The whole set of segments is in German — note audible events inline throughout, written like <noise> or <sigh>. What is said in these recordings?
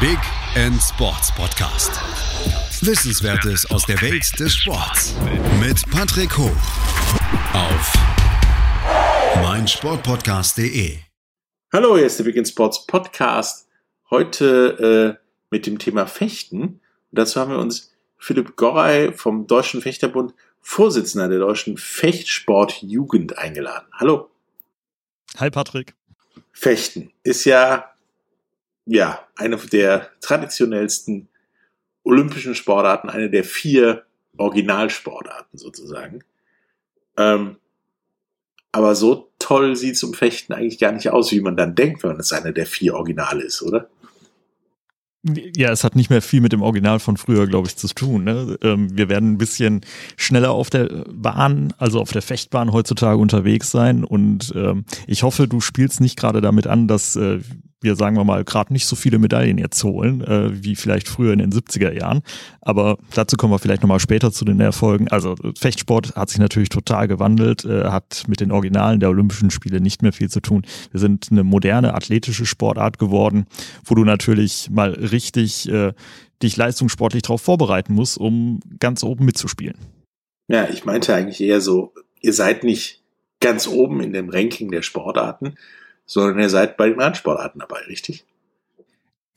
Big End Sports Podcast. Wissenswertes aus der Welt des Sports mit Patrick Hoch auf meinsportpodcast.de. Hallo, hier ist der Big End Sports Podcast. Heute äh, mit dem Thema Fechten. Und dazu haben wir uns Philipp Gorey vom Deutschen Fechterbund, Vorsitzender der Deutschen Fechtsportjugend eingeladen. Hallo. Hi Patrick. Fechten ist ja, ja, eine der traditionellsten olympischen Sportarten, eine der vier Originalsportarten sozusagen. Ähm, aber so toll sieht es um Fechten eigentlich gar nicht aus, wie man dann denkt, wenn es eine der vier Originale ist, oder? Ja, es hat nicht mehr viel mit dem Original von früher, glaube ich, zu tun. Ne? Ähm, wir werden ein bisschen schneller auf der Bahn, also auf der Fechtbahn heutzutage unterwegs sein. Und ähm, ich hoffe, du spielst nicht gerade damit an, dass äh, wir, sagen wir mal, gerade nicht so viele Medaillen jetzt holen, äh, wie vielleicht früher in den 70er Jahren. Aber dazu kommen wir vielleicht nochmal später zu den Erfolgen. Also Fechtsport hat sich natürlich total gewandelt, äh, hat mit den Originalen der Olympischen Spiele nicht mehr viel zu tun. Wir sind eine moderne athletische Sportart geworden, wo du natürlich mal richtig äh, dich leistungssportlich darauf vorbereiten musst, um ganz oben mitzuspielen. Ja, ich meinte eigentlich eher so, ihr seid nicht ganz oben in dem Ranking der Sportarten, sondern ihr seid bei den Randsportarten dabei, richtig?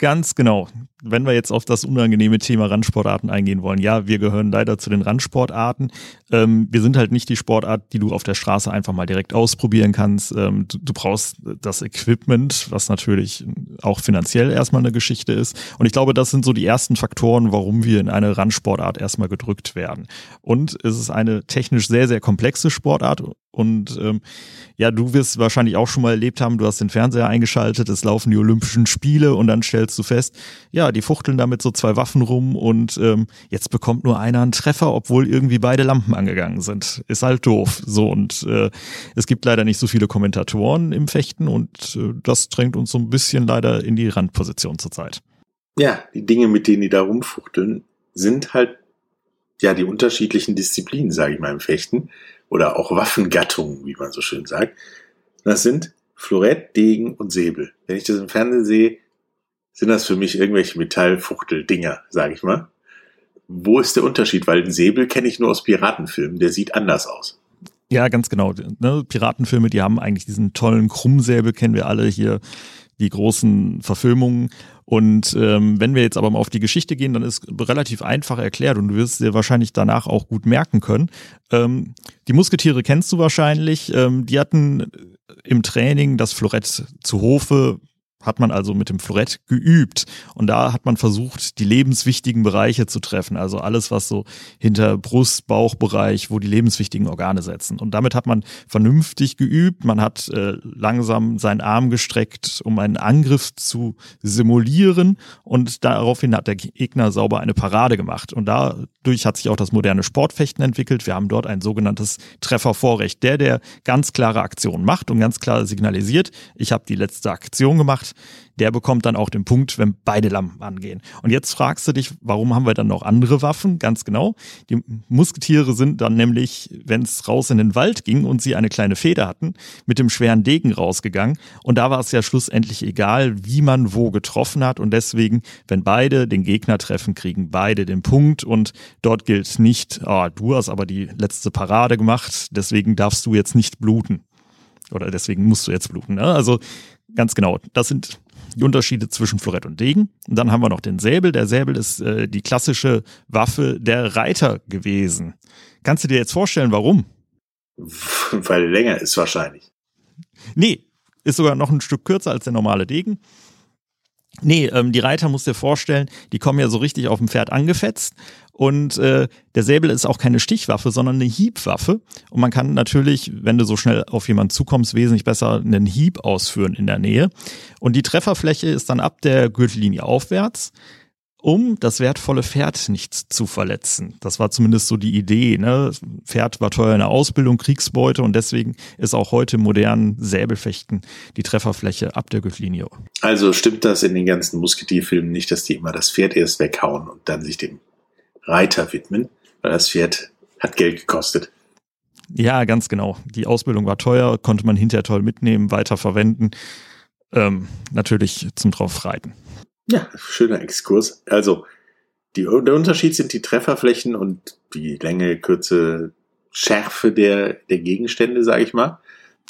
Ganz genau. Wenn wir jetzt auf das unangenehme Thema Randsportarten eingehen wollen, ja, wir gehören leider zu den Randsportarten. Ähm, wir sind halt nicht die Sportart, die du auf der Straße einfach mal direkt ausprobieren kannst. Ähm, du, du, brauchst das Equipment, was natürlich auch finanziell erstmal eine Geschichte ist. Und ich glaube, das sind so die ersten Faktoren, warum wir in eine Randsportart erstmal gedrückt werden. Und es ist eine technisch sehr, sehr komplexe Sportart und ähm, ja, du wirst wahrscheinlich auch schon mal erlebt haben, du hast den Fernseher eingeschaltet, es laufen die Olympischen Spiele und dann stellst du fest, ja, die fuchteln damit so zwei Waffen rum und ähm, jetzt bekommt nur einer einen Treffer, obwohl irgendwie beide Lampen angegangen sind. Ist halt doof. So und äh, es gibt leider nicht so viele Kommentatoren im Fechten und äh, das drängt uns so ein bisschen leider in die Randposition zurzeit. Ja, die Dinge, mit denen die da rumfuchteln, sind halt ja die unterschiedlichen Disziplinen, sage ich mal, im Fechten oder auch Waffengattungen, wie man so schön sagt. Das sind Florett, Degen und Säbel. Wenn ich das im Fernsehen sehe, sind das für mich irgendwelche Metallfuchtel-Dinger, sage ich mal. Wo ist der Unterschied? Weil den Säbel kenne ich nur aus Piratenfilmen, der sieht anders aus. Ja, ganz genau. Ne, Piratenfilme, die haben eigentlich diesen tollen Krummsäbel, kennen wir alle hier, die großen Verfilmungen. Und ähm, wenn wir jetzt aber mal auf die Geschichte gehen, dann ist relativ einfach erklärt und du wirst dir wahrscheinlich danach auch gut merken können. Ähm, die Musketiere kennst du wahrscheinlich. Ähm, die hatten im Training das Florett zu Hofe hat man also mit dem Florett geübt. Und da hat man versucht, die lebenswichtigen Bereiche zu treffen. Also alles, was so hinter Brust, Bauchbereich, wo die lebenswichtigen Organe setzen. Und damit hat man vernünftig geübt. Man hat äh, langsam seinen Arm gestreckt, um einen Angriff zu simulieren. Und daraufhin hat der Gegner sauber eine Parade gemacht. Und dadurch hat sich auch das moderne Sportfechten entwickelt. Wir haben dort ein sogenanntes Treffervorrecht. Der, der ganz klare Aktionen macht und ganz klar signalisiert, ich habe die letzte Aktion gemacht, der bekommt dann auch den Punkt, wenn beide Lampen angehen. Und jetzt fragst du dich, warum haben wir dann noch andere Waffen? Ganz genau. Die Musketiere sind dann nämlich, wenn es raus in den Wald ging und sie eine kleine Feder hatten, mit dem schweren Degen rausgegangen. Und da war es ja schlussendlich egal, wie man wo getroffen hat. Und deswegen, wenn beide den Gegner treffen, kriegen beide den Punkt. Und dort gilt nicht, oh, du hast aber die letzte Parade gemacht, deswegen darfst du jetzt nicht bluten. Oder deswegen musst du jetzt bluten. Ne? Also Ganz genau. Das sind die Unterschiede zwischen Florett und Degen. Und dann haben wir noch den Säbel. Der Säbel ist äh, die klassische Waffe der Reiter gewesen. Kannst du dir jetzt vorstellen, warum? Weil länger ist wahrscheinlich. Nee, ist sogar noch ein Stück kürzer als der normale Degen. Nee, ähm, die Reiter musst dir vorstellen, die kommen ja so richtig auf dem Pferd angefetzt und äh, der Säbel ist auch keine Stichwaffe, sondern eine Hiebwaffe. Und man kann natürlich, wenn du so schnell auf jemanden zukommst, wesentlich besser einen Hieb ausführen in der Nähe. Und die Trefferfläche ist dann ab der Gürtellinie aufwärts um das wertvolle Pferd nicht zu verletzen. Das war zumindest so die Idee. Ne? Pferd war teuer in der Ausbildung, Kriegsbeute und deswegen ist auch heute im modernen Säbelfechten die Trefferfläche ab der Gürtellinie. Also stimmt das in den ganzen Musketierfilmen nicht, dass die immer das Pferd erst weghauen und dann sich dem Reiter widmen, weil das Pferd hat Geld gekostet. Ja, ganz genau. Die Ausbildung war teuer, konnte man hinterher toll mitnehmen, weiter verwenden. Ähm, natürlich zum drauf reiten. Ja, schöner Exkurs. Also, die, der Unterschied sind die Trefferflächen und die Länge, Kürze, Schärfe der, der Gegenstände, sage ich mal.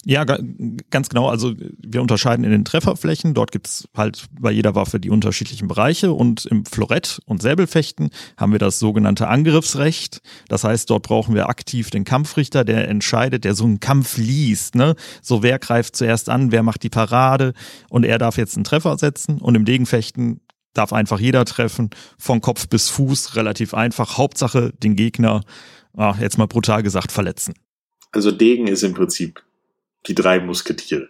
Ja, ganz genau. Also wir unterscheiden in den Trefferflächen. Dort gibt's halt bei jeder Waffe die unterschiedlichen Bereiche. Und im Florett- und Säbelfechten haben wir das sogenannte Angriffsrecht. Das heißt, dort brauchen wir aktiv den Kampfrichter, der entscheidet, der so einen Kampf liest. Ne? So wer greift zuerst an, wer macht die Parade und er darf jetzt einen Treffer setzen. Und im Degenfechten darf einfach jeder treffen, von Kopf bis Fuß, relativ einfach. Hauptsache den Gegner, ach, jetzt mal brutal gesagt, verletzen. Also Degen ist im Prinzip die drei Musketiere.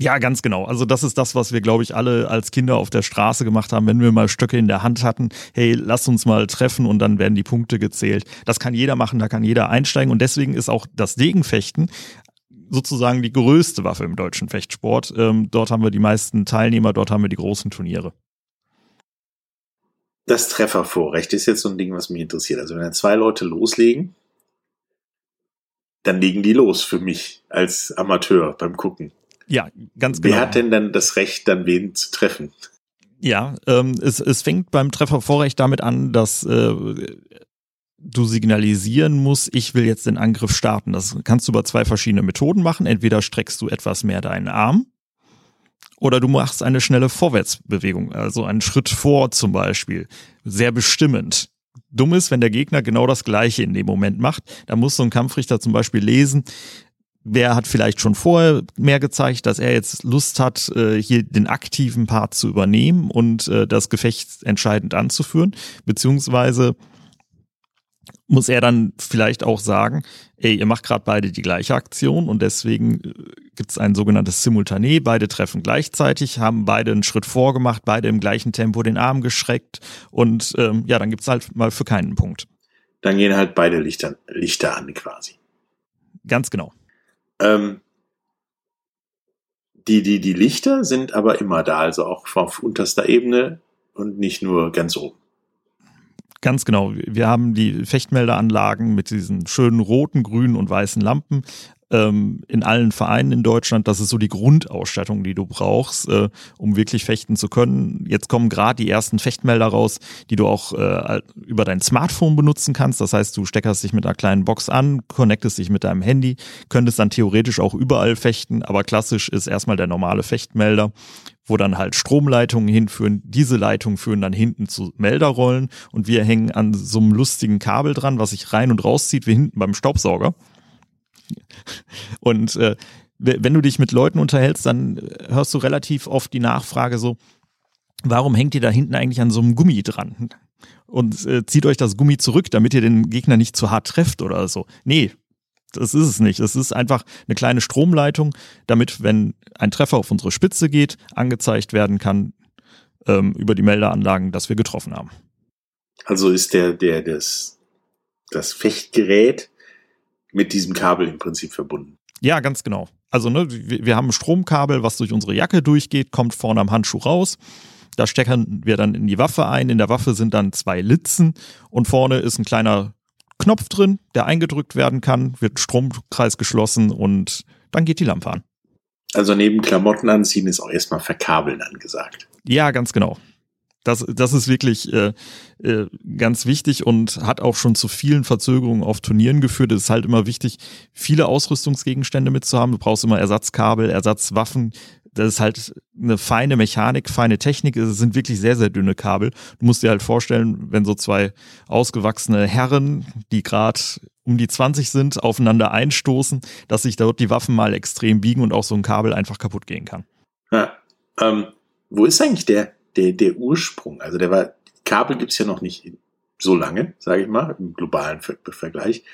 Ja, ganz genau. Also das ist das, was wir, glaube ich, alle als Kinder auf der Straße gemacht haben, wenn wir mal Stöcke in der Hand hatten. Hey, lass uns mal treffen und dann werden die Punkte gezählt. Das kann jeder machen, da kann jeder einsteigen und deswegen ist auch das Degenfechten sozusagen die größte Waffe im deutschen Fechtsport. Ähm, dort haben wir die meisten Teilnehmer, dort haben wir die großen Turniere. Das Treffervorrecht ist jetzt so ein Ding, was mich interessiert. Also wenn dann zwei Leute loslegen, dann legen die los für mich als Amateur beim Gucken. Ja, ganz genau. Wer hat denn dann das Recht, dann wen zu treffen? Ja, ähm, es, es fängt beim Treffervorrecht damit an, dass äh, du signalisieren musst, ich will jetzt den Angriff starten. Das kannst du über zwei verschiedene Methoden machen. Entweder streckst du etwas mehr deinen Arm oder du machst eine schnelle Vorwärtsbewegung, also einen Schritt vor zum Beispiel. Sehr bestimmend. Dumm ist, wenn der Gegner genau das Gleiche in dem Moment macht. Da muss so ein Kampfrichter zum Beispiel lesen, wer hat vielleicht schon vorher mehr gezeigt, dass er jetzt Lust hat, äh, hier den aktiven Part zu übernehmen und äh, das Gefecht entscheidend anzuführen, beziehungsweise muss er dann vielleicht auch sagen, ey, ihr macht gerade beide die gleiche Aktion und deswegen äh, gibt es ein sogenanntes Simultané, beide treffen gleichzeitig, haben beide einen Schritt vorgemacht, beide im gleichen Tempo den Arm geschreckt und ähm, ja, dann gibt es halt mal für keinen Punkt. Dann gehen halt beide Lichter, Lichter an quasi. Ganz genau. Ähm, die, die, die Lichter sind aber immer da, also auch auf unterster Ebene und nicht nur ganz oben. Ganz genau. Wir haben die Fechtmeldeanlagen mit diesen schönen roten, grünen und weißen Lampen ähm, in allen Vereinen in Deutschland. Das ist so die Grundausstattung, die du brauchst, äh, um wirklich fechten zu können. Jetzt kommen gerade die ersten Fechtmelder raus, die du auch äh, über dein Smartphone benutzen kannst. Das heißt, du steckerst dich mit einer kleinen Box an, connectest dich mit deinem Handy, könntest dann theoretisch auch überall fechten, aber klassisch ist erstmal der normale Fechtmelder wo dann halt Stromleitungen hinführen. Diese Leitungen führen dann hinten zu Melderrollen und wir hängen an so einem lustigen Kabel dran, was sich rein und rauszieht, wie hinten beim Staubsauger. <laughs> Und äh, wenn du dich mit Leuten unterhältst, dann hörst du relativ oft die Nachfrage so, warum hängt ihr da hinten eigentlich an so einem Gummi dran? Und äh, zieht euch das Gummi zurück, damit ihr den Gegner nicht zu hart trefft oder so. Nee, das ist es nicht. Es ist einfach eine kleine Stromleitung, damit, wenn ein Treffer auf unsere Spitze geht, angezeigt werden kann ähm, über die Meldeanlagen, dass wir getroffen haben. Also ist der, der, das, das Fechtgerät mit diesem Kabel im Prinzip verbunden. Ja, ganz genau. Also ne, wir, haben ein Stromkabel, was durch unsere Jacke durchgeht, kommt vorne am Handschuh raus. Da stecken wir dann in die Waffe ein. In der Waffe sind dann zwei Litzen und vorne ist ein kleiner Knopf drin, der eingedrückt werden kann, wird Stromkreis geschlossen und dann geht die Lampe an. Also neben Klamotten anziehen ist auch erstmal verkabeln angesagt. Ja, ganz genau. Das, das ist wirklich äh, äh, ganz wichtig und hat auch schon zu vielen Verzögerungen auf Turnieren geführt. Es ist halt immer wichtig, viele Ausrüstungsgegenstände mitzuhaben. Du brauchst immer Ersatzkabel, Ersatzwaffen. Das ist halt eine feine Mechanik, feine Technik. Es sind wirklich sehr, sehr dünne Kabel. Du musst dir halt vorstellen, wenn so zwei ausgewachsene Herren, die gerade um die 20 sind, aufeinander einstoßen, dass sich dort die Waffen mal extrem biegen und auch so ein Kabel einfach kaputt gehen kann. Ja, ähm, wo ist eigentlich der, der, der Ursprung? Also der war, Kabel gibt's ja noch nicht so lange, sage ich mal, im globalen Ver Vergleich.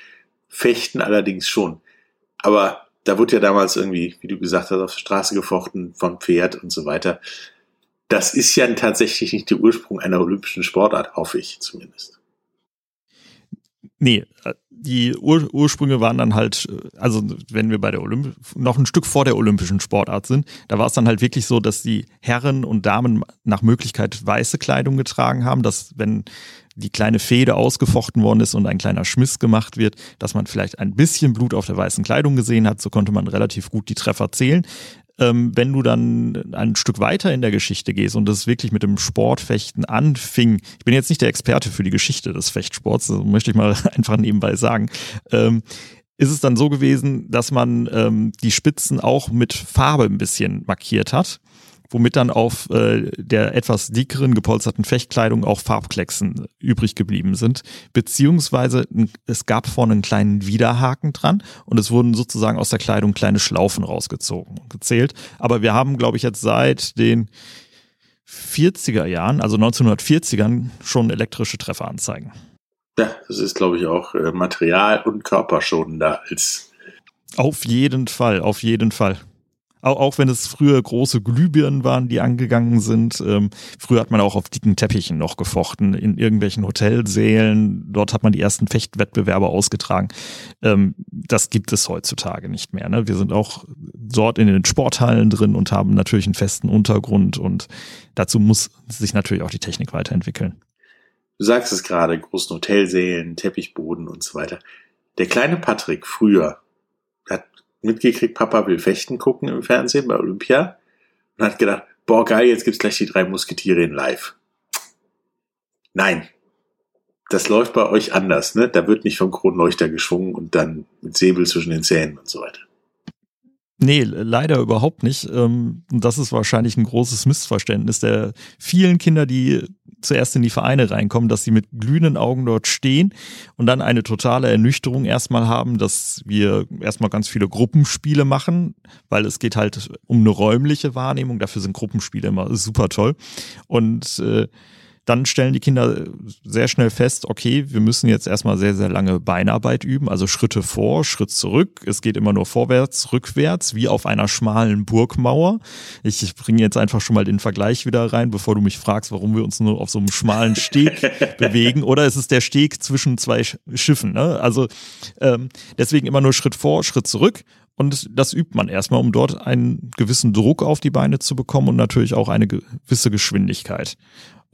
Fechten allerdings schon. Aber da wurde ja damals irgendwie, wie du gesagt hast, auf der Straße gefochten vom Pferd und so weiter. Das ist ja tatsächlich nicht der Ursprung einer olympischen Sportart, hoffe ich zumindest. Nee, die Ur Ursprünge waren dann halt, also wenn wir bei der Olymp noch ein Stück vor der olympischen Sportart sind, da war es dann halt wirklich so, dass die Herren und Damen nach Möglichkeit weiße Kleidung getragen haben, dass wenn die kleine Fehde ausgefochten worden ist und ein kleiner Schmiss gemacht wird, dass man vielleicht ein bisschen Blut auf der weißen Kleidung gesehen hat, so konnte man relativ gut die Treffer zählen. Ähm, wenn du dann ein Stück weiter in der Geschichte gehst und das wirklich mit dem Sportfechten anfing, ich bin jetzt nicht der Experte für die Geschichte des Fechtsports, möchte ich mal <laughs> einfach nebenbei sagen, ähm, ist es dann so gewesen, dass man ähm, die Spitzen auch mit Farbe ein bisschen markiert hat womit dann auf äh, der etwas dickeren gepolsterten Fechtkleidung auch Farbklecksen übrig geblieben sind. Beziehungsweise es gab vorne einen kleinen Widerhaken dran und es wurden sozusagen aus der Kleidung kleine Schlaufen rausgezogen und gezählt. Aber wir haben, glaube ich, jetzt seit den 40er Jahren, also 1940ern, schon elektrische Trefferanzeigen. Ja, das ist, glaube ich, auch äh, material- und körperschonender als. Auf jeden Fall, auf jeden Fall. Auch, auch wenn es früher große Glühbirnen waren, die angegangen sind. Ähm, früher hat man auch auf dicken Teppichen noch gefochten, in irgendwelchen Hotelsälen. Dort hat man die ersten Fechtwettbewerbe ausgetragen. Ähm, das gibt es heutzutage nicht mehr. Ne? Wir sind auch dort in den Sporthallen drin und haben natürlich einen festen Untergrund und dazu muss sich natürlich auch die Technik weiterentwickeln. Du sagst es gerade, großen Hotelsälen, Teppichboden und so weiter. Der kleine Patrick früher hat mitgekriegt, Papa will Fechten gucken im Fernsehen bei Olympia und hat gedacht, boah geil, jetzt gibt's gleich die drei Musketiere in live. Nein. Das läuft bei euch anders, ne? Da wird nicht vom Kronleuchter geschwungen und dann mit Säbel zwischen den Zähnen und so weiter. Nee, leider überhaupt nicht. Ähm, und das ist wahrscheinlich ein großes Missverständnis der vielen Kinder, die zuerst in die Vereine reinkommen, dass sie mit glühenden Augen dort stehen und dann eine totale Ernüchterung erstmal haben, dass wir erstmal ganz viele Gruppenspiele machen, weil es geht halt um eine räumliche Wahrnehmung. Dafür sind Gruppenspiele immer super toll. Und äh, dann stellen die Kinder sehr schnell fest, okay, wir müssen jetzt erstmal sehr, sehr lange Beinarbeit üben, also Schritte vor, Schritt zurück. Es geht immer nur vorwärts, rückwärts, wie auf einer schmalen Burgmauer. Ich bringe jetzt einfach schon mal den Vergleich wieder rein, bevor du mich fragst, warum wir uns nur auf so einem schmalen Steg <laughs> bewegen. Oder es ist der Steg zwischen zwei Schiffen. Ne? Also ähm, deswegen immer nur Schritt vor, Schritt zurück. Und das übt man erstmal, um dort einen gewissen Druck auf die Beine zu bekommen und natürlich auch eine gewisse Geschwindigkeit.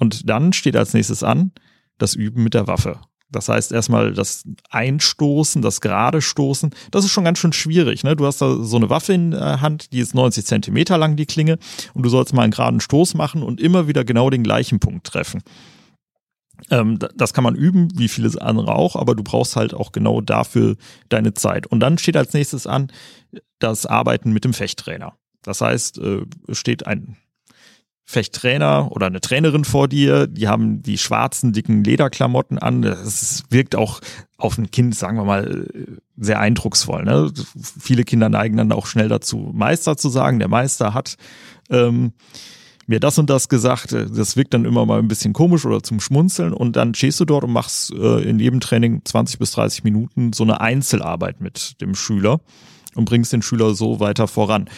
Und dann steht als nächstes an das Üben mit der Waffe. Das heißt erstmal das Einstoßen, das gerade Stoßen, das ist schon ganz schön schwierig. Ne? Du hast da so eine Waffe in der Hand, die ist 90 Zentimeter lang, die Klinge, und du sollst mal einen geraden Stoß machen und immer wieder genau den gleichen Punkt treffen. Ähm, das kann man üben, wie vieles andere auch, aber du brauchst halt auch genau dafür deine Zeit. Und dann steht als nächstes an das Arbeiten mit dem Fechttrainer. Das heißt, äh, steht ein Fechttrainer oder eine Trainerin vor dir, die haben die schwarzen, dicken Lederklamotten an. Das wirkt auch auf ein Kind, sagen wir mal, sehr eindrucksvoll. Ne? Viele Kinder neigen dann auch schnell dazu, Meister zu sagen. Der Meister hat ähm, mir das und das gesagt. Das wirkt dann immer mal ein bisschen komisch oder zum Schmunzeln. Und dann stehst du dort und machst äh, in jedem Training 20 bis 30 Minuten so eine Einzelarbeit mit dem Schüler und bringst den Schüler so weiter voran.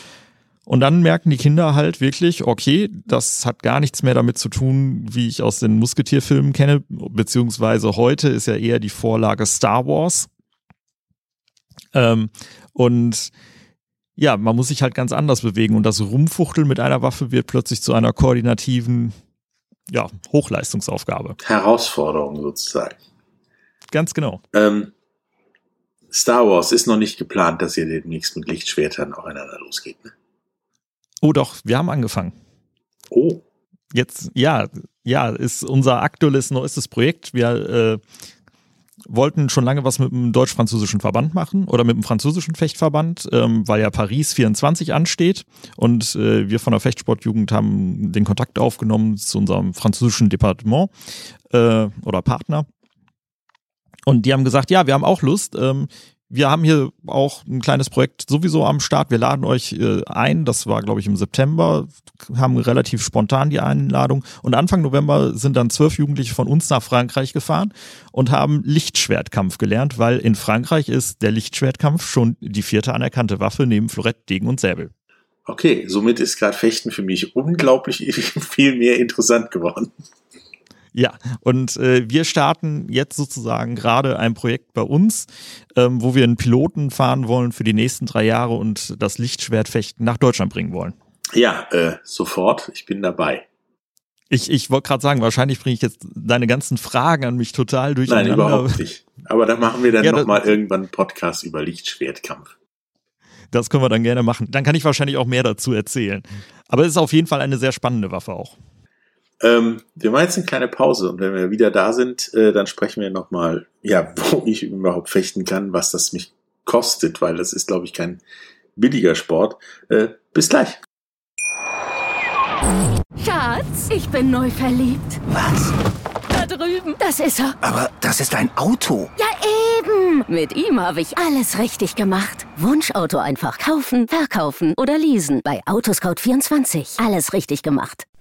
Und dann merken die Kinder halt wirklich, okay, das hat gar nichts mehr damit zu tun, wie ich aus den Musketierfilmen kenne, beziehungsweise heute ist ja eher die Vorlage Star Wars. Ähm, und ja, man muss sich halt ganz anders bewegen und das Rumfuchteln mit einer Waffe wird plötzlich zu einer koordinativen, ja, Hochleistungsaufgabe. Herausforderung sozusagen. Ganz genau. Ähm, Star Wars ist noch nicht geplant, dass ihr demnächst mit Lichtschwertern aufeinander losgeht, ne? Oh doch, wir haben angefangen. Oh. Jetzt, ja, ja, ist unser aktuelles neuestes Projekt. Wir äh, wollten schon lange was mit dem deutsch-französischen Verband machen oder mit dem französischen Fechtverband, ähm, weil ja Paris 24 ansteht und äh, wir von der Fechtsportjugend haben den Kontakt aufgenommen zu unserem französischen Departement äh, oder Partner. Und die haben gesagt, ja, wir haben auch Lust. Ähm, wir haben hier auch ein kleines Projekt sowieso am Start. Wir laden euch äh, ein. Das war, glaube ich, im September. Haben relativ spontan die Einladung. Und Anfang November sind dann zwölf Jugendliche von uns nach Frankreich gefahren und haben Lichtschwertkampf gelernt, weil in Frankreich ist der Lichtschwertkampf schon die vierte anerkannte Waffe neben Florett, Degen und Säbel. Okay, somit ist gerade Fechten für mich unglaublich <laughs> viel mehr interessant geworden. Ja, und äh, wir starten jetzt sozusagen gerade ein Projekt bei uns, ähm, wo wir einen Piloten fahren wollen für die nächsten drei Jahre und das Lichtschwertfechten nach Deutschland bringen wollen. Ja, äh, sofort. Ich bin dabei. Ich, ich wollte gerade sagen, wahrscheinlich bringe ich jetzt deine ganzen Fragen an mich total durcheinander. Nein, überhaupt nicht. Aber da machen wir dann ja, nochmal irgendwann einen Podcast über Lichtschwertkampf. Das können wir dann gerne machen. Dann kann ich wahrscheinlich auch mehr dazu erzählen. Aber es ist auf jeden Fall eine sehr spannende Waffe auch. Ähm, wir machen jetzt eine kleine Pause und wenn wir wieder da sind, äh, dann sprechen wir nochmal, ja, <laughs> wo ich überhaupt fechten kann, was das mich kostet, weil das ist, glaube ich, kein billiger Sport. Äh, bis gleich. Schatz, ich bin neu verliebt. Was? Da drüben. Das ist er. Aber das ist ein Auto. Ja, eben. Mit ihm habe ich alles richtig gemacht. Wunschauto einfach kaufen, verkaufen oder leasen. Bei Autoscout24. Alles richtig gemacht.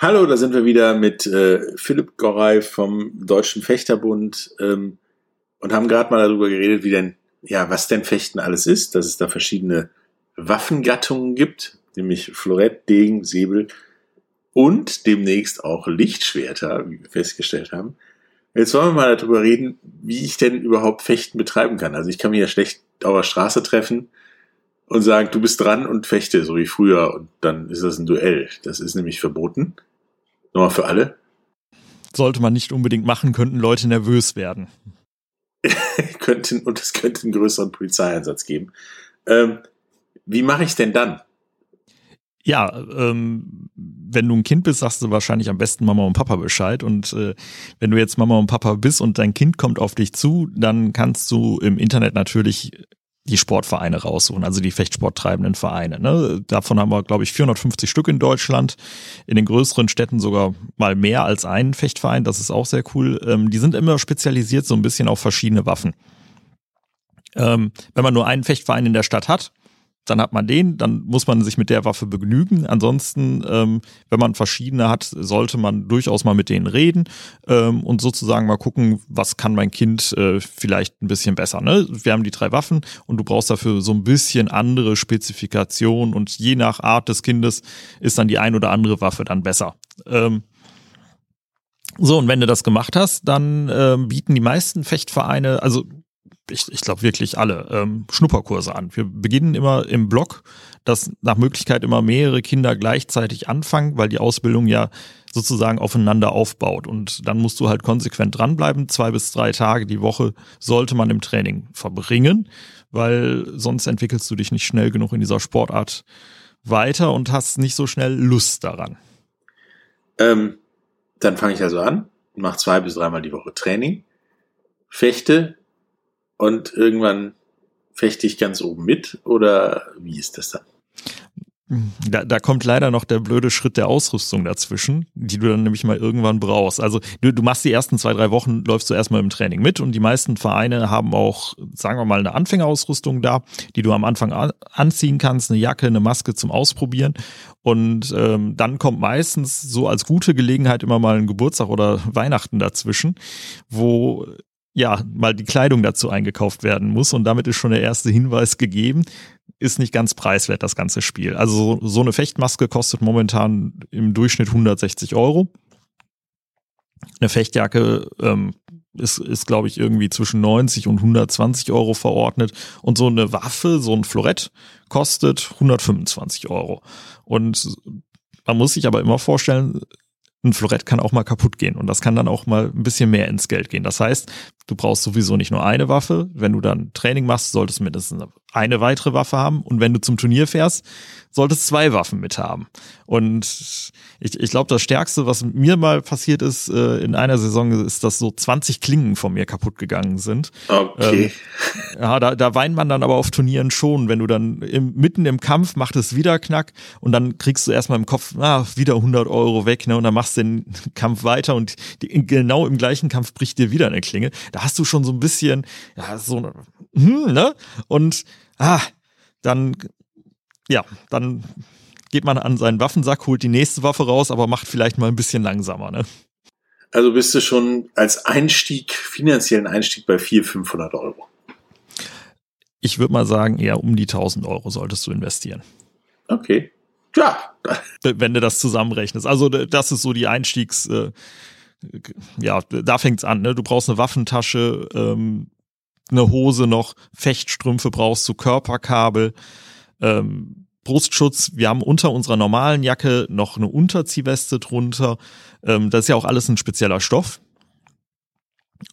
Hallo, da sind wir wieder mit äh, Philipp Gorey vom Deutschen Fechterbund ähm, und haben gerade mal darüber geredet, wie denn, ja, was denn Fechten alles ist, dass es da verschiedene Waffengattungen gibt, nämlich Florett, Degen, Säbel und demnächst auch Lichtschwerter, wie wir festgestellt haben. Jetzt wollen wir mal darüber reden, wie ich denn überhaupt Fechten betreiben kann. Also ich kann mich ja schlecht auf der Straße treffen und sagen, du bist dran und fechte, so wie früher, und dann ist das ein Duell. Das ist nämlich verboten. Nochmal für alle. Sollte man nicht unbedingt machen, könnten Leute nervös werden. <laughs> könnten, und es könnte einen größeren Polizeieinsatz geben. Ähm, wie mache ich denn dann? Ja, ähm, wenn du ein Kind bist, sagst du wahrscheinlich am besten Mama und Papa Bescheid. Und äh, wenn du jetzt Mama und Papa bist und dein Kind kommt auf dich zu, dann kannst du im Internet natürlich die Sportvereine raussuchen, also die fechtsporttreibenden Vereine. Ne? Davon haben wir, glaube ich, 450 Stück in Deutschland. In den größeren Städten sogar mal mehr als einen Fechtverein. Das ist auch sehr cool. Ähm, die sind immer spezialisiert so ein bisschen auf verschiedene Waffen. Ähm, wenn man nur einen Fechtverein in der Stadt hat, dann hat man den, dann muss man sich mit der Waffe begnügen. Ansonsten, ähm, wenn man verschiedene hat, sollte man durchaus mal mit denen reden ähm, und sozusagen mal gucken, was kann mein Kind äh, vielleicht ein bisschen besser. Ne? Wir haben die drei Waffen und du brauchst dafür so ein bisschen andere Spezifikationen und je nach Art des Kindes ist dann die ein oder andere Waffe dann besser. Ähm, so, und wenn du das gemacht hast, dann ähm, bieten die meisten Fechtvereine, also ich, ich glaube wirklich alle, ähm, Schnupperkurse an. Wir beginnen immer im Block, dass nach Möglichkeit immer mehrere Kinder gleichzeitig anfangen, weil die Ausbildung ja sozusagen aufeinander aufbaut. Und dann musst du halt konsequent dranbleiben. Zwei bis drei Tage die Woche sollte man im Training verbringen, weil sonst entwickelst du dich nicht schnell genug in dieser Sportart weiter und hast nicht so schnell Lust daran. Ähm, dann fange ich also an, mache zwei bis dreimal die Woche Training, fechte und irgendwann fechte ich ganz oben mit oder wie ist das dann? Da, da kommt leider noch der blöde Schritt der Ausrüstung dazwischen, die du dann nämlich mal irgendwann brauchst. Also du, du machst die ersten zwei, drei Wochen, läufst du erstmal im Training mit und die meisten Vereine haben auch, sagen wir mal, eine Anfängerausrüstung da, die du am Anfang anziehen kannst, eine Jacke, eine Maske zum Ausprobieren. Und ähm, dann kommt meistens so als gute Gelegenheit immer mal ein Geburtstag oder Weihnachten dazwischen, wo ja, mal die Kleidung dazu eingekauft werden muss. Und damit ist schon der erste Hinweis gegeben. Ist nicht ganz preiswert, das ganze Spiel. Also so eine Fechtmaske kostet momentan im Durchschnitt 160 Euro. Eine Fechtjacke ähm, ist, ist glaube ich, irgendwie zwischen 90 und 120 Euro verordnet. Und so eine Waffe, so ein Florett, kostet 125 Euro. Und man muss sich aber immer vorstellen, ein Florett kann auch mal kaputt gehen und das kann dann auch mal ein bisschen mehr ins Geld gehen. Das heißt, du brauchst sowieso nicht nur eine Waffe. Wenn du dann Training machst, solltest du mindestens eine weitere Waffe haben. Und wenn du zum Turnier fährst, solltest zwei Waffen mit haben. Und ich, ich glaube, das Stärkste, was mir mal passiert ist äh, in einer Saison, ist, dass so 20 Klingen von mir kaputt gegangen sind. Okay. Ähm, ja, da, da weint man dann aber auf Turnieren schon, wenn du dann im, mitten im Kampf macht es wieder Knack und dann kriegst du erstmal im Kopf, ah, wieder 100 Euro weg, ne, und dann machst du den Kampf weiter und die, genau im gleichen Kampf bricht dir wieder eine Klinge. Da hast du schon so ein bisschen, ja, so, hm, ne, und ah, dann, ja, dann geht man an seinen Waffensack, holt die nächste Waffe raus, aber macht vielleicht mal ein bisschen langsamer, ne? Also bist du schon als Einstieg, finanziellen Einstieg bei 400, 500 Euro? Ich würde mal sagen, eher um die 1000 Euro solltest du investieren. Okay. Ja, wenn du das zusammenrechnest. Also das ist so die Einstiegs, äh, ja, da fängt's an. Ne? Du brauchst eine Waffentasche, ähm, eine Hose noch, Fechtstrümpfe brauchst du, Körperkabel, ähm, Brustschutz. Wir haben unter unserer normalen Jacke noch eine Unterziehweste drunter. Ähm, das ist ja auch alles ein spezieller Stoff.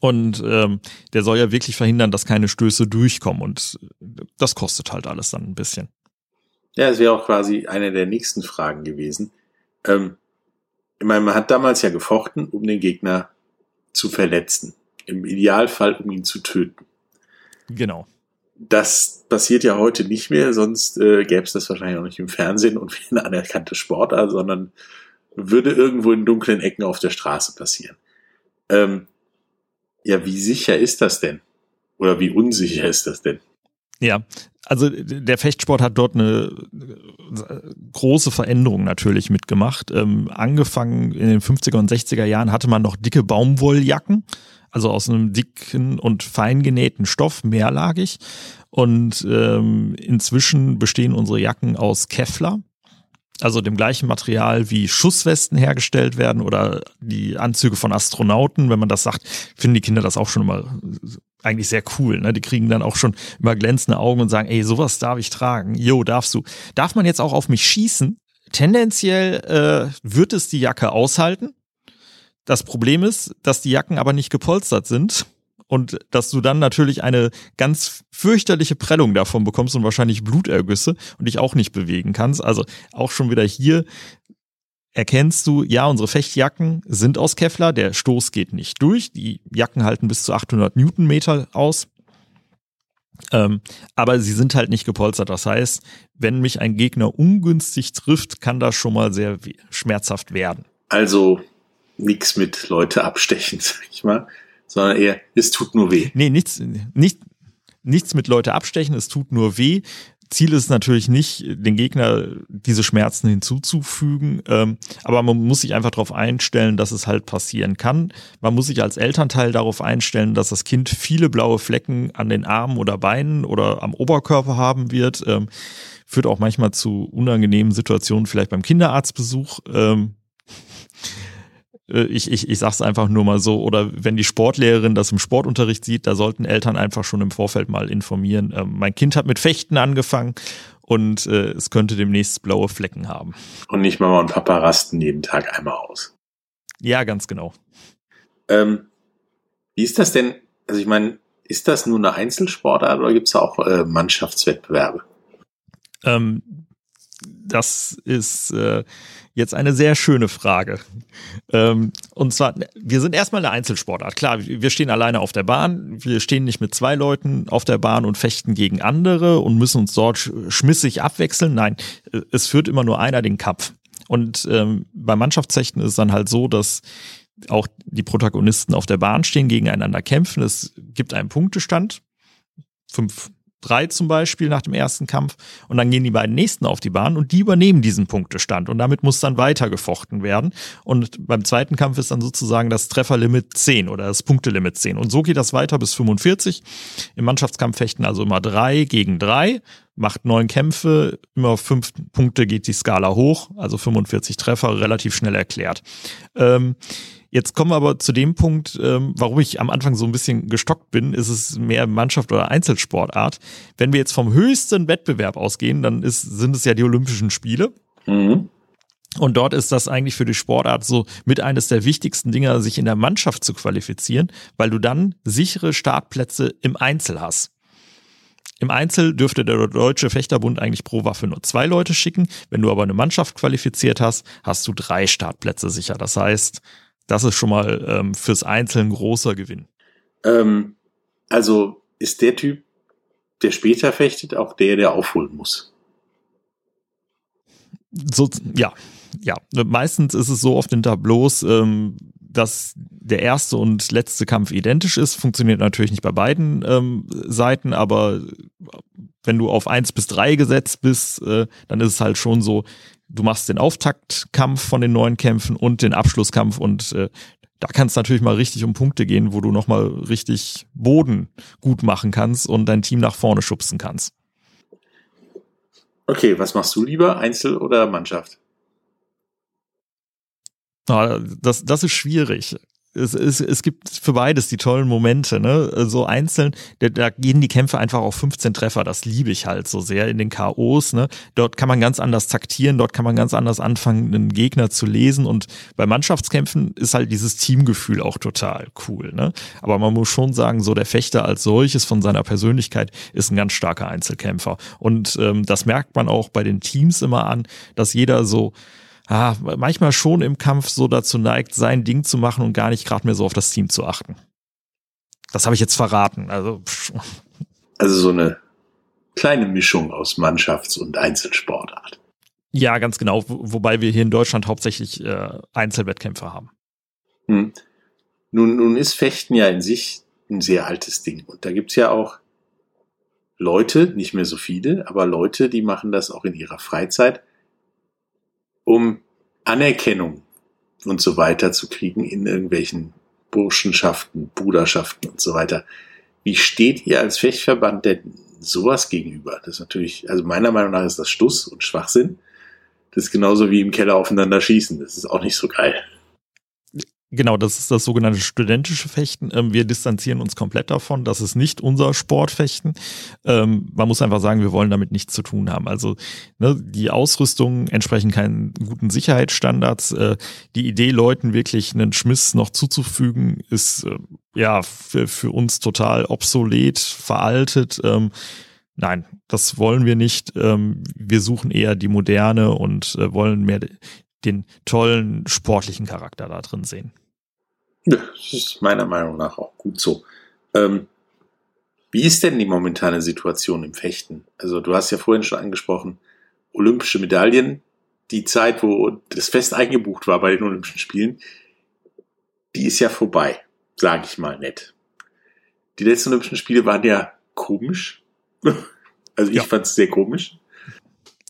Und ähm, der soll ja wirklich verhindern, dass keine Stöße durchkommen. Und das kostet halt alles dann ein bisschen. Ja, es wäre auch quasi eine der nächsten Fragen gewesen. Ähm, ich meine, man hat damals ja gefochten, um den Gegner zu verletzen. Im Idealfall, um ihn zu töten. Genau. Das passiert ja heute nicht mehr, sonst äh, gäbe es das wahrscheinlich auch nicht im Fernsehen und <laughs> wie eine anerkannte Sportart, sondern würde irgendwo in dunklen Ecken auf der Straße passieren. Ähm, ja, wie sicher ist das denn? Oder wie unsicher ist das denn? Ja, also der Fechtsport hat dort eine große Veränderung natürlich mitgemacht. Ähm, angefangen in den 50er und 60er Jahren hatte man noch dicke Baumwolljacken, also aus einem dicken und fein genähten Stoff, mehrlagig. Und ähm, inzwischen bestehen unsere Jacken aus Kevlar, also dem gleichen Material wie Schusswesten hergestellt werden oder die Anzüge von Astronauten. Wenn man das sagt, finden die Kinder das auch schon immer eigentlich sehr cool. Ne? Die kriegen dann auch schon immer glänzende Augen und sagen, ey, sowas darf ich tragen. Jo, darfst du. Darf man jetzt auch auf mich schießen? Tendenziell äh, wird es die Jacke aushalten. Das Problem ist, dass die Jacken aber nicht gepolstert sind und dass du dann natürlich eine ganz fürchterliche Prellung davon bekommst und wahrscheinlich Blutergüsse und dich auch nicht bewegen kannst. Also auch schon wieder hier erkennst du, ja, unsere Fechtjacken sind aus Kevlar, der Stoß geht nicht durch, die Jacken halten bis zu 800 Newtonmeter aus. Ähm, aber sie sind halt nicht gepolstert. Das heißt, wenn mich ein Gegner ungünstig trifft, kann das schon mal sehr schmerzhaft werden. Also nichts mit Leute abstechen, <laughs> sag ich mal, sondern eher, es tut nur weh. Nee, nichts, nicht, nichts mit Leute abstechen, es tut nur weh. Ziel ist natürlich nicht, den Gegner diese Schmerzen hinzuzufügen, ähm, aber man muss sich einfach darauf einstellen, dass es halt passieren kann. Man muss sich als Elternteil darauf einstellen, dass das Kind viele blaue Flecken an den Armen oder Beinen oder am Oberkörper haben wird. Ähm, führt auch manchmal zu unangenehmen Situationen, vielleicht beim Kinderarztbesuch. Ähm, äh, ich, ich, ich sag's einfach nur mal so, oder wenn die Sportlehrerin das im Sportunterricht sieht, da sollten Eltern einfach schon im Vorfeld mal informieren. Ähm, mein Kind hat mit Fechten angefangen und äh, es könnte demnächst blaue Flecken haben. Und nicht Mama und Papa rasten jeden Tag einmal aus. Ja, ganz genau. Ähm, wie ist das denn? Also ich meine, ist das nur eine Einzelsportart oder gibt's da auch äh, Mannschaftswettbewerbe? Ähm, das ist äh, jetzt eine sehr schöne Frage. Ähm, und zwar, wir sind erstmal eine Einzelsportart. Klar, wir stehen alleine auf der Bahn. Wir stehen nicht mit zwei Leuten auf der Bahn und fechten gegen andere und müssen uns dort schmissig abwechseln. Nein, es führt immer nur einer den Kampf. Und ähm, bei Mannschaftsfechten ist es dann halt so, dass auch die Protagonisten auf der Bahn stehen, gegeneinander kämpfen. Es gibt einen Punktestand. Fünf drei zum Beispiel nach dem ersten Kampf und dann gehen die beiden nächsten auf die Bahn und die übernehmen diesen Punktestand und damit muss dann weiter gefochten werden und beim zweiten Kampf ist dann sozusagen das Trefferlimit 10 oder das Punktelimit 10 und so geht das weiter bis 45. Im Mannschaftskampf fechten also immer drei gegen drei, macht neun Kämpfe, immer fünf Punkte geht die Skala hoch, also 45 Treffer, relativ schnell erklärt. Ähm, Jetzt kommen wir aber zu dem Punkt, ähm, warum ich am Anfang so ein bisschen gestockt bin, ist es mehr Mannschaft oder Einzelsportart. Wenn wir jetzt vom höchsten Wettbewerb ausgehen, dann ist, sind es ja die Olympischen Spiele. Mhm. Und dort ist das eigentlich für die Sportart so mit eines der wichtigsten Dinger, sich in der Mannschaft zu qualifizieren, weil du dann sichere Startplätze im Einzel hast. Im Einzel dürfte der Deutsche Fechterbund eigentlich pro Waffe nur zwei Leute schicken. Wenn du aber eine Mannschaft qualifiziert hast, hast du drei Startplätze sicher. Das heißt, das ist schon mal ähm, fürs Einzelne großer Gewinn. Ähm, also ist der Typ, der später fechtet, auch der, der aufholen muss. So, ja, ja. Meistens ist es so oft in Tableaus, ähm, dass der erste und letzte Kampf identisch ist. Funktioniert natürlich nicht bei beiden ähm, Seiten, aber wenn du auf eins bis drei gesetzt bist, äh, dann ist es halt schon so, du machst den Auftaktkampf von den neuen Kämpfen und den Abschlusskampf und äh, da kann es natürlich mal richtig um Punkte gehen, wo du nochmal richtig Boden gut machen kannst und dein Team nach vorne schubsen kannst. Okay, was machst du lieber, Einzel oder Mannschaft? Ah, das, das ist schwierig es, es, es gibt für beides die tollen Momente, ne? So einzeln, da, da gehen die Kämpfe einfach auf 15 Treffer, das liebe ich halt so sehr in den KOs, ne? Dort kann man ganz anders taktieren, dort kann man ganz anders anfangen, einen Gegner zu lesen und bei Mannschaftskämpfen ist halt dieses Teamgefühl auch total cool, ne? Aber man muss schon sagen, so der Fechter als solches von seiner Persönlichkeit ist ein ganz starker Einzelkämpfer und ähm, das merkt man auch bei den Teams immer an, dass jeder so ah, manchmal schon im Kampf so dazu neigt, sein Ding zu machen und gar nicht gerade mehr so auf das Team zu achten. Das habe ich jetzt verraten. Also, pff. also so eine kleine Mischung aus Mannschafts- und Einzelsportart. Ja, ganz genau. Wobei wir hier in Deutschland hauptsächlich äh, Einzelwettkämpfe haben. Hm. Nun, nun ist Fechten ja in sich ein sehr altes Ding. Und da gibt's ja auch Leute, nicht mehr so viele, aber Leute, die machen das auch in ihrer Freizeit um Anerkennung und so weiter zu kriegen in irgendwelchen Burschenschaften, Bruderschaften und so weiter. Wie steht ihr als Fechtverband denn sowas gegenüber? Das ist natürlich, also meiner Meinung nach ist das Stuss und Schwachsinn. Das ist genauso wie im Keller aufeinander schießen. Das ist auch nicht so geil. Genau, das ist das sogenannte studentische Fechten. Ähm, wir distanzieren uns komplett davon. Das ist nicht unser Sportfechten. Ähm, man muss einfach sagen, wir wollen damit nichts zu tun haben. Also ne, die Ausrüstung entsprechen keinen guten Sicherheitsstandards. Äh, die Idee, Leuten wirklich einen Schmiss noch zuzufügen, ist äh, ja für, für, uns total obsolet, veraltet. Ähm, nein, das wollen wir nicht. wir suchen eher die moderne und äh, wollen mehr den tollen sportlichen Charakter da drin sehen. Ja, das ist meiner Meinung nach auch gut so. Ähm, wie ist denn die momentane Situation im Fechten? Also du hast ja vorhin schon angesprochen, olympische Medaillen, die Zeit, wo das fest eingebucht war bei den Olympischen Spielen, die ist ja vorbei, sage ich mal nett. Die letzten Olympischen Spiele waren ja komisch. <laughs> Also ich ja. fand es sehr komisch.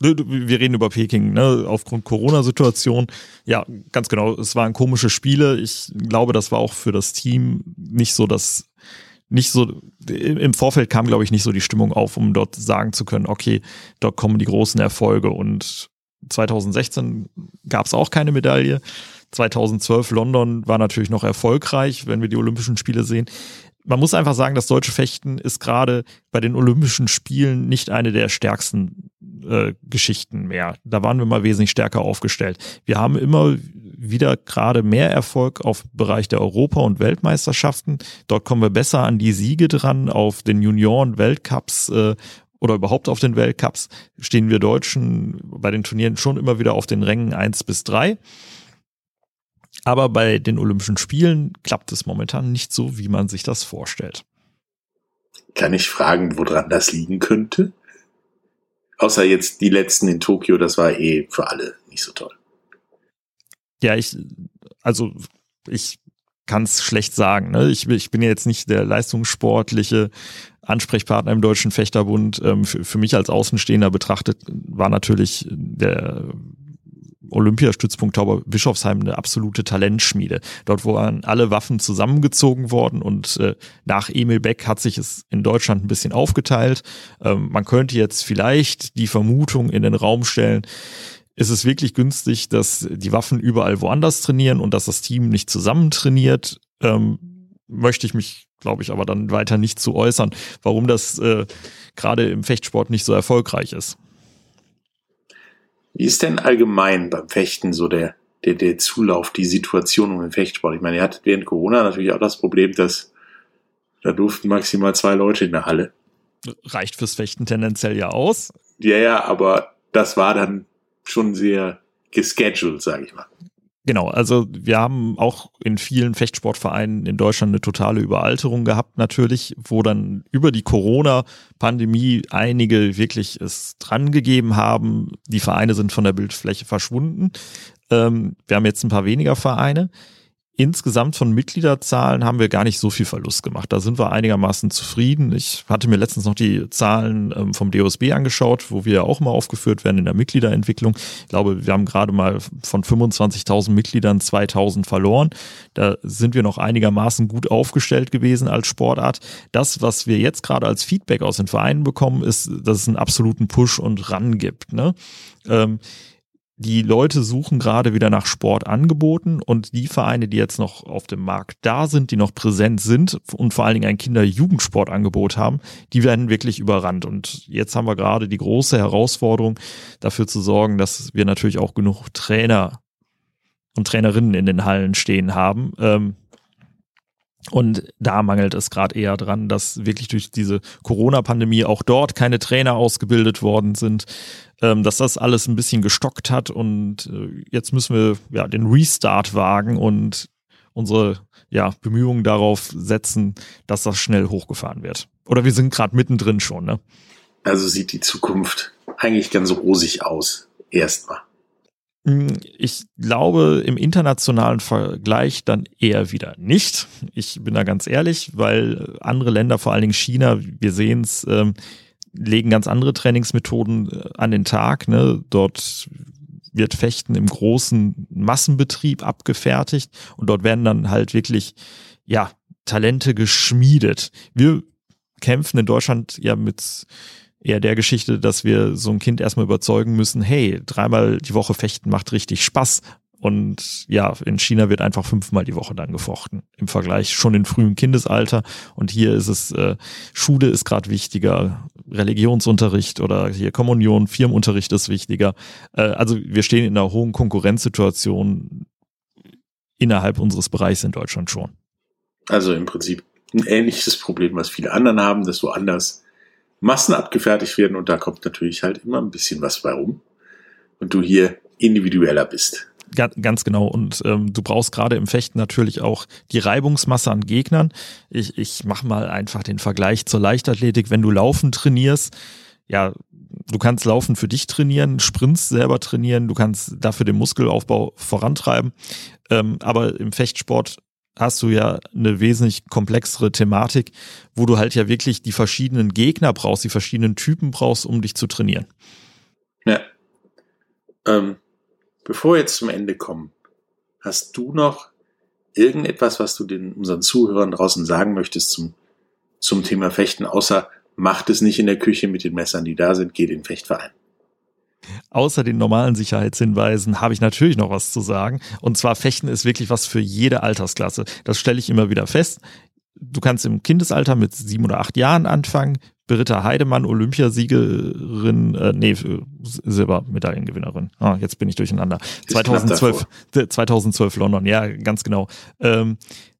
Ne, wir reden über Peking, ne, aufgrund Corona-Situation. Ja, ganz genau. Es waren komische Spiele. Ich glaube, das war auch für das Team nicht so das, nicht so, im Vorfeld kam, glaube ich, nicht so die Stimmung auf, um dort sagen zu können, okay, dort kommen die großen Erfolge. Und 2016 gab es auch keine Medaille. 2012 London war natürlich noch erfolgreich, wenn wir die Olympischen Spiele sehen man muss einfach sagen, das deutsche Fechten ist gerade bei den Olympischen Spielen nicht eine der stärksten äh, Geschichten mehr. Da waren wir mal wesentlich stärker aufgestellt. Wir haben immer wieder gerade mehr Erfolg auf Bereich der Europa- und Weltmeisterschaften. Dort kommen wir besser an die Siege dran. Auf den Junioren-Weltcups äh, oder überhaupt auf den Weltcups stehen wir Deutschen bei den Turnieren schon immer wieder auf den Rängen eins bis drei. Aber bei den Olympischen Spielen klappt es momentan nicht so, wie man sich das vorstellt. Kann ich fragen, woran das liegen könnte? Außer jetzt die letzten in Tokio, das war eh für alle nicht so toll. Ja, ich, also ich kann es schlecht sagen. Ne? Ich, ich bin ja jetzt nicht der leistungssportliche Ansprechpartner im Deutschen Fechterbund. Ähm, für, für mich als Außenstehender betrachtet war natürlich der Olympiastützpunkt Tauber-Bischofsheim eine absolute Talentschmiede. Dort waren alle Waffen zusammengezogen worden und äh, nach Emil Beck hat sich es in Deutschland ein bisschen aufgeteilt. Ähm, man könnte jetzt vielleicht die Vermutung in den Raum stellen, ist es wirklich günstig, dass die Waffen überall woanders trainieren und dass das Team nicht zusammen trainiert? Ähm, möchte ich mich, glaube ich, aber dann weiter nicht zu äußern, warum das äh, gerade im Fechtsport nicht so erfolgreich ist. Wie ist denn allgemein beim Fechten so der, der, der Zulauf, die Situation um den Fechtsport? Ich meine, ihr hattet während Corona natürlich auch das Problem, dass da durften maximal zwei Leute in der Halle. Reicht fürs Fechten tendenziell ja aus. Ja, ja, aber das war dann schon sehr gescheduled, sage ich mal. Genau, also wir haben auch in vielen Fechtsportvereinen in Deutschland eine totale Überalterung gehabt, natürlich, wo dann über die Corona-Pandemie einige wirklich es dran gegeben haben. Die Vereine sind von der Bildfläche verschwunden. Ähm, wir haben jetzt ein paar weniger Vereine. Insgesamt von Mitgliederzahlen haben wir gar nicht so viel Verlust gemacht. Da sind wir einigermaßen zufrieden. Ich hatte mir letztens noch die Zahlen ähm, vom DOSB angeschaut, wo wir auch mal aufgeführt werden in der Mitgliederentwicklung. Ich glaube, wir haben gerade mal von 25.000 Mitgliedern 2.000 verloren. Da sind wir noch einigermaßen gut aufgestellt gewesen als Sportart. Das, was wir jetzt gerade als Feedback aus den Vereinen bekommen, ist, dass es einen absoluten Push und Ran gibt. Ne? Ähm, die Leute suchen gerade wieder nach Sportangeboten und die Vereine, die jetzt noch auf dem Markt da sind, die noch präsent sind und vor allen Dingen ein Kinder-Jugendsportangebot haben, die werden wirklich überrannt. Und jetzt haben wir gerade die große Herausforderung, dafür zu sorgen, dass wir natürlich auch genug Trainer und Trainerinnen in den Hallen stehen haben. Ähm, und da mangelt es gerade eher dran, dass wirklich durch diese Corona-Pandemie auch dort keine Trainer ausgebildet worden sind, ähm, dass das alles ein bisschen gestockt hat und äh, jetzt müssen wir ja den Restart wagen und unsere ja, Bemühungen darauf setzen, dass das schnell hochgefahren wird. Oder wir sind gerade mittendrin schon, ne? Also sieht die Zukunft eigentlich ganz rosig aus. Erstmal. Hm, ich glaube im internationalen Vergleich dann eher wieder nicht. Ich bin da ganz ehrlich, weil andere Länder, vor allen Dingen China, wir sehen es, ähm, legen ganz andere Trainingsmethoden äh, an den Tag. Ne? Dort wird Fechten im großen Massenbetrieb abgefertigt und dort werden dann halt wirklich, ja, Talente geschmiedet. Wir kämpfen in Deutschland ja mit eher der Geschichte, dass wir so ein Kind erstmal überzeugen müssen, hey, dreimal die Woche fechten macht richtig Spaß. Und ja, in China wird einfach fünfmal die Woche dann gefochten. Im Vergleich schon in frühem Kindesalter. Und hier ist es, äh, Schule ist gerade wichtiger, Religionsunterricht oder hier Kommunion, Firmenunterricht ist wichtiger. Äh, also wir stehen in einer hohen Konkurrenzsituation innerhalb unseres Bereichs in Deutschland schon. Also im Prinzip ein ähnliches Problem, was viele anderen haben, dass woanders Massen abgefertigt werden und da kommt natürlich halt immer ein bisschen was bei rum und du hier individueller bist. Ganz genau. Und ähm, du brauchst gerade im Fechten natürlich auch die Reibungsmasse an Gegnern. Ich, ich mache mal einfach den Vergleich zur Leichtathletik. Wenn du Laufen trainierst, ja, du kannst Laufen für dich trainieren, Sprints selber trainieren, du kannst dafür den Muskelaufbau vorantreiben. Ähm, aber im Fechtsport hast du ja eine wesentlich komplexere Thematik, wo du halt ja wirklich die verschiedenen Gegner brauchst, die verschiedenen Typen brauchst, um dich zu trainieren. Ja. Ähm, bevor wir jetzt zum Ende kommen, hast du noch irgendetwas, was du den unseren Zuhörern draußen sagen möchtest zum, zum Thema Fechten, außer macht es nicht in der Küche mit den Messern, die da sind, geht in den Fechtverein. Außer den normalen Sicherheitshinweisen habe ich natürlich noch was zu sagen. Und zwar Fechten ist wirklich was für jede Altersklasse. Das stelle ich immer wieder fest. Du kannst im Kindesalter mit sieben oder acht Jahren anfangen. Britta Heidemann, Olympiasiegerin, äh, nee, Silbermedaillengewinnerin. Ah, jetzt bin ich durcheinander. 2012, 2012 London, ja, ganz genau. Ähm,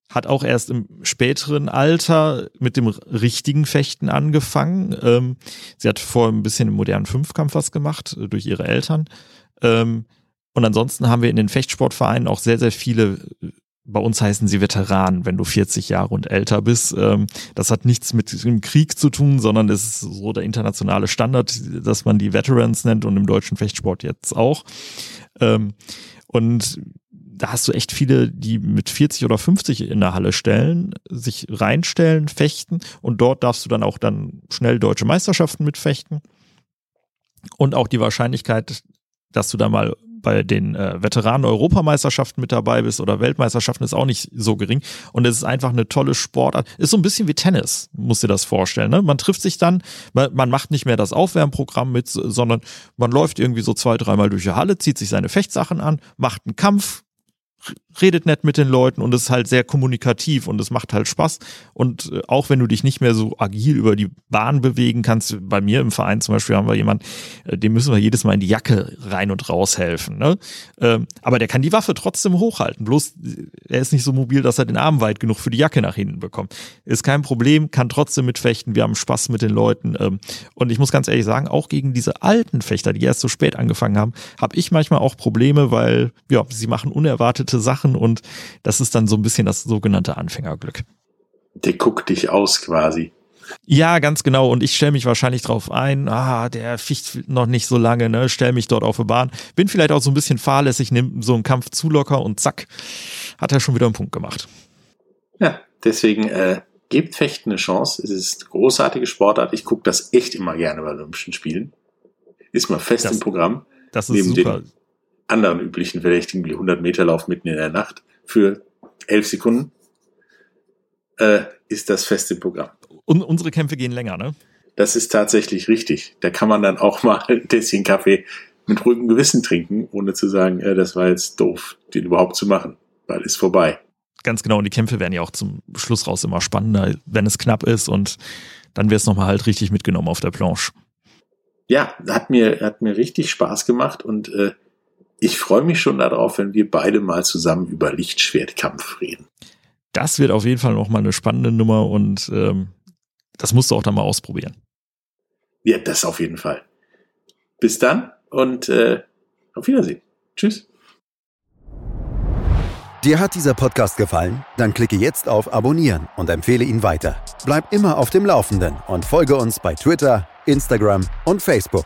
hat auch erst im späteren Alter mit dem richtigen Fechten angefangen. Ähm, sie hat vorher ein bisschen im modernen Fünfkampf was gemacht äh, durch ihre Eltern. Ähm, und ansonsten haben wir in den Fechtsportvereinen auch sehr, sehr viele, äh, bei uns heißen sie Veteranen, wenn du 40 Jahre und älter bist. Ähm, das hat nichts mit dem Krieg zu tun, sondern es ist so der internationale Standard, dass man die Veterans nennt und im deutschen Fechtsport jetzt auch. Ähm, und da hast du echt viele, die mit 40 oder 50 in der Halle stellen, sich reinstellen, fechten und dort darfst du dann auch dann schnell deutsche Meisterschaften mitfechten. Und auch die Wahrscheinlichkeit, dass du da mal bei den äh, Veteranen-Europameisterschaften mit dabei bist oder Weltmeisterschaften ist auch nicht so gering. Und es ist einfach eine tolle Sportart. Ist so ein bisschen wie Tennis, musst dir das vorstellen. Ne? Man trifft sich dann, man, man macht nicht mehr das Aufwärmprogramm mit, sondern man läuft irgendwie so zwei, dreimal durch die Halle, zieht sich seine Fechtsachen an, macht einen Kampf, redet nett mit den Leuten und ist halt sehr kommunikativ und es macht halt Spaß. Und äh, auch wenn du dich nicht mehr so agil über die Bahn bewegen kannst, bei mir im Verein zum Beispiel haben wir jemanden, äh, dem müssen wir jedes Mal in die Jacke rein und raus helfen. Ne? Ähm, aber der kann die Waffe trotzdem hochhalten. Bloß äh, er ist nicht so mobil, dass er den Arm weit genug für die Jacke nach hinten bekommt. Ist kein Problem, kann trotzdem mitfechten. Wir haben Spaß mit den Leuten. Ähm, und ich muss ganz ehrlich sagen, auch gegen diese alten Fechter, die erst so spät angefangen haben, habe ich manchmal auch Probleme, weil ja, sie machen unerwartete Sachen und das ist dann so ein bisschen das sogenannte Anfängerglück. Der guckt dich aus quasi. Ja, ganz genau. Und ich stelle mich wahrscheinlich drauf ein, ah, der ficht noch nicht so lange, ne? Stell mich dort auf die Bahn. Bin vielleicht auch so ein bisschen fahrlässig, nimm so einen Kampf zu locker und zack, hat er schon wieder einen Punkt gemacht. Ja, deswegen äh, gebt Fechten eine Chance. Es ist großartige Sportart. Ich gucke das echt immer gerne bei Olympischen Spielen. Ist mal fest Das- im Programm. Das ist Neben super. den anderen üblichen Verdächtigen wie 100 Meter Lauf mitten in der Nacht für 11 Sekunden äh, ist das fest im Programm. Und unsere Kämpfe gehen länger, ne? Das ist tatsächlich richtig. Da kann man dann auch <laughs> mal ein Tässchen Kaffee mit ruhigem Gewissen trinken, ohne zu sagen, äh, das war jetzt doof, den überhaupt zu machen, weil ist vorbei. Ganz genau. Und die Kämpfe werden ja auch zum Schluss raus immer spannender, wenn es knapp ist und dann wird es nochmal halt richtig mitgenommen auf der Planche. Ja, hat mir, hat mir richtig Spaß gemacht und äh, ich freue mich schon darauf, wenn wir beide mal zusammen über Lichtschwertkampf reden. Das wird auf jeden Fall nochmal eine spannende Nummer und ähm, das musst du auch dann mal ausprobieren. Ja, das auf jeden Fall. Bis dann und äh, auf Wiedersehen. Tschüss. Dir hat dieser Podcast gefallen? Dann klicke jetzt auf Abonnieren und empfehle ihn weiter. Bleib immer auf dem Laufenden und folge uns bei Twitter, Instagram und Facebook.